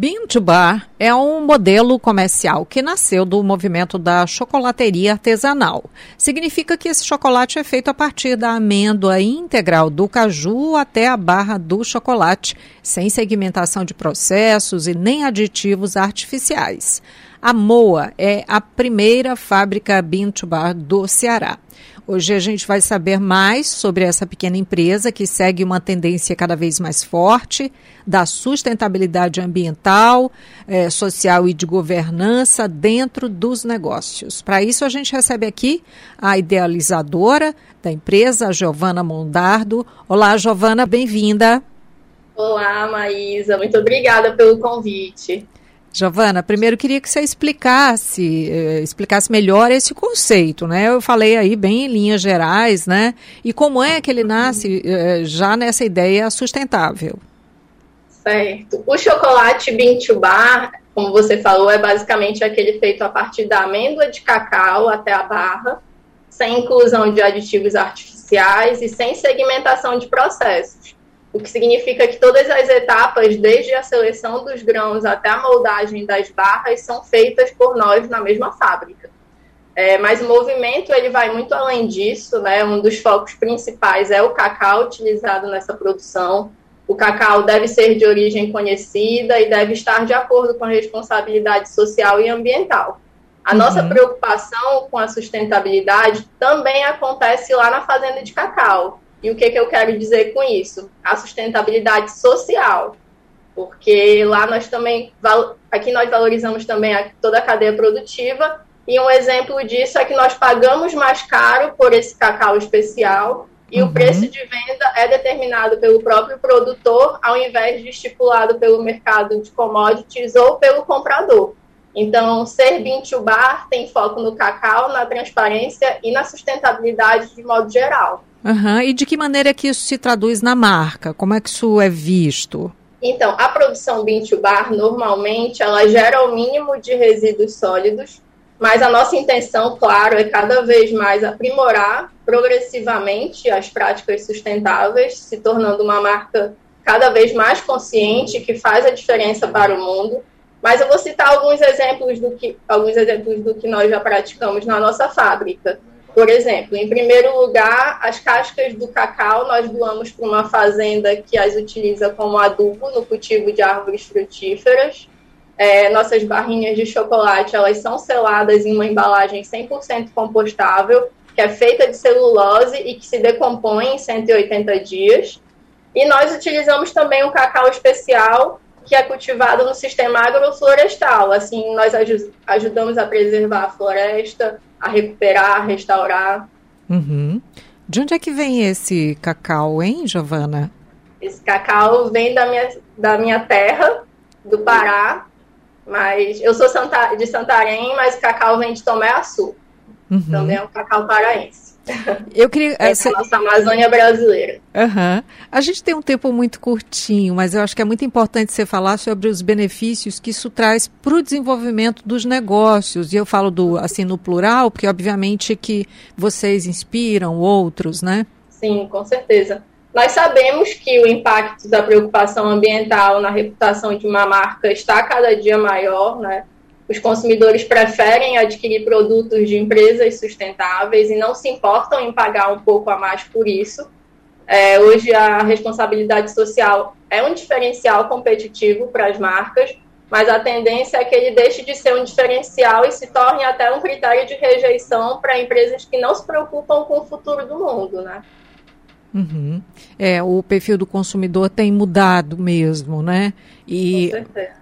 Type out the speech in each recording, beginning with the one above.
Bean Bar é um modelo comercial que nasceu do movimento da chocolateria artesanal. Significa que esse chocolate é feito a partir da amêndoa integral do caju até a barra do chocolate, sem segmentação de processos e nem aditivos artificiais. A Moa é a primeira fábrica Bean Bar do Ceará. Hoje a gente vai saber mais sobre essa pequena empresa que segue uma tendência cada vez mais forte da sustentabilidade ambiental, eh, social e de governança dentro dos negócios. Para isso, a gente recebe aqui a idealizadora da empresa, a Giovana Mondardo. Olá, Giovana, bem-vinda. Olá, Maísa, muito obrigada pelo convite. Giovana, primeiro queria que você explicasse, eh, explicasse melhor esse conceito, né? Eu falei aí bem em linhas gerais, né? E como é que ele nasce eh, já nessa ideia sustentável? Certo. O chocolate bean to bar, como você falou, é basicamente aquele feito a partir da amêndoa de cacau até a barra, sem inclusão de aditivos artificiais e sem segmentação de processos o que significa que todas as etapas, desde a seleção dos grãos até a moldagem das barras, são feitas por nós na mesma fábrica. É, mas o movimento ele vai muito além disso, né? Um dos focos principais é o cacau utilizado nessa produção. O cacau deve ser de origem conhecida e deve estar de acordo com a responsabilidade social e ambiental. A uhum. nossa preocupação com a sustentabilidade também acontece lá na fazenda de cacau, e o que, que eu quero dizer com isso? A sustentabilidade social. Porque lá nós também, aqui nós valorizamos também toda a cadeia produtiva, e um exemplo disso é que nós pagamos mais caro por esse cacau especial, e uhum. o preço de venda é determinado pelo próprio produtor, ao invés de estipulado pelo mercado de commodities ou pelo comprador. Então, ser bean to bar tem foco no cacau, na transparência e na sustentabilidade de modo geral. Uhum. E de que maneira que isso se traduz na marca? Como é que isso é visto? Então, a produção bean to bar, normalmente, ela gera o mínimo de resíduos sólidos, mas a nossa intenção, claro, é cada vez mais aprimorar progressivamente as práticas sustentáveis, se tornando uma marca cada vez mais consciente, que faz a diferença para o mundo. Mas eu vou citar alguns exemplos do que, alguns exemplos do que nós já praticamos na nossa fábrica. Por exemplo, em primeiro lugar, as cascas do cacau nós doamos para uma fazenda que as utiliza como adubo no cultivo de árvores frutíferas. É, nossas barrinhas de chocolate elas são seladas em uma embalagem 100% compostável, que é feita de celulose e que se decompõe em 180 dias. E nós utilizamos também um cacau especial que é cultivado no sistema agroflorestal. Assim, nós ajudamos a preservar a floresta, a recuperar, a restaurar. Uhum. De onde é que vem esse cacau, hein, Giovana? Esse cacau vem da minha, da minha terra, do Pará, mas eu sou de Santarém, mas o cacau vem de Tomé Açu. Uhum. Também é um cacau paraense. Eu queria. Essa é a nossa Amazônia brasileira. Uhum. A gente tem um tempo muito curtinho, mas eu acho que é muito importante você falar sobre os benefícios que isso traz para o desenvolvimento dos negócios. E eu falo do assim no plural, porque obviamente que vocês inspiram outros, né? Sim, com certeza. Nós sabemos que o impacto da preocupação ambiental na reputação de uma marca está cada dia maior, né? Os consumidores preferem adquirir produtos de empresas sustentáveis e não se importam em pagar um pouco a mais por isso. É, hoje, a responsabilidade social é um diferencial competitivo para as marcas, mas a tendência é que ele deixe de ser um diferencial e se torne até um critério de rejeição para empresas que não se preocupam com o futuro do mundo, né? Uhum. É, o perfil do consumidor tem mudado mesmo, né? E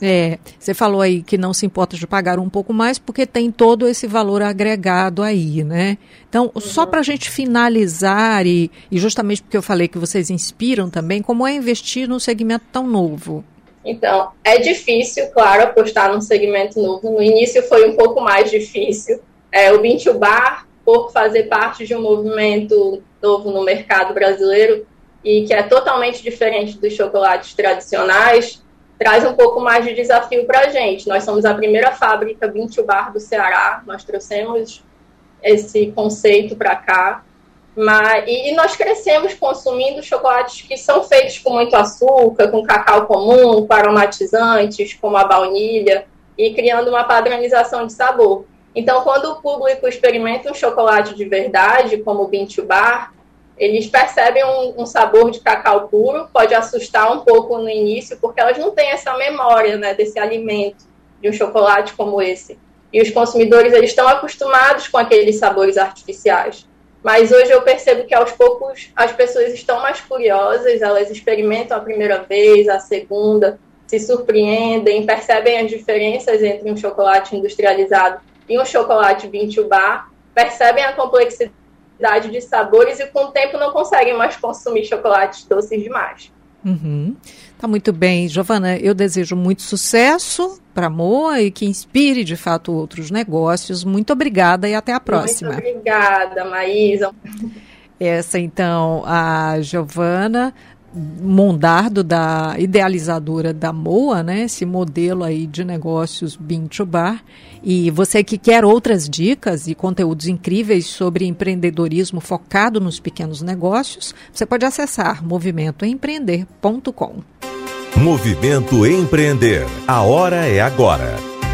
é, você falou aí que não se importa de pagar um pouco mais porque tem todo esse valor agregado aí, né? Então, uhum. só para a gente finalizar e, e justamente porque eu falei que vocês inspiram também, como é investir num segmento tão novo? Então, é difícil, claro, apostar num segmento novo. No início foi um pouco mais difícil. É, o Bintubar, por fazer parte de um movimento novo no mercado brasileiro e que é totalmente diferente dos chocolates tradicionais, traz um pouco mais de desafio para a gente. Nós somos a primeira fábrica Bintubar do Ceará, nós trouxemos esse conceito para cá. Mas, e, e, nós crescemos consumindo chocolates que são feitos com muito açúcar, com cacau comum, com aromatizantes, como a baunilha, e criando uma padronização de sabor. Então, quando o público experimenta um chocolate de verdade, como o Bintu Bar, eles percebem um, um, sabor de cacau puro, pode assustar um pouco no início, porque elas não têm essa memória né, desse alimento, de um chocolate como esse. E os consumidores eles estão acostumados com aqueles sabores artificiais. Mas hoje eu percebo que aos poucos as pessoas estão mais curiosas, elas experimentam a primeira vez, a segunda, se surpreendem, percebem as diferenças entre um chocolate industrializado e um chocolate vintage bar, percebem a complexidade de sabores e com o tempo não conseguem mais consumir chocolates doces demais. Uhum. Tá muito bem, Giovana. Eu desejo muito sucesso para a Moa e que inspire de fato outros negócios. Muito obrigada e até a próxima. Muito obrigada, Maísa. Essa então a Giovana Mondardo, da idealizadora da Moa, né? Esse modelo aí de negócios Bean to Bar. E você que quer outras dicas e conteúdos incríveis sobre empreendedorismo focado nos pequenos negócios, você pode acessar movimentoempreender.com. Movimento Empreender. A hora é agora.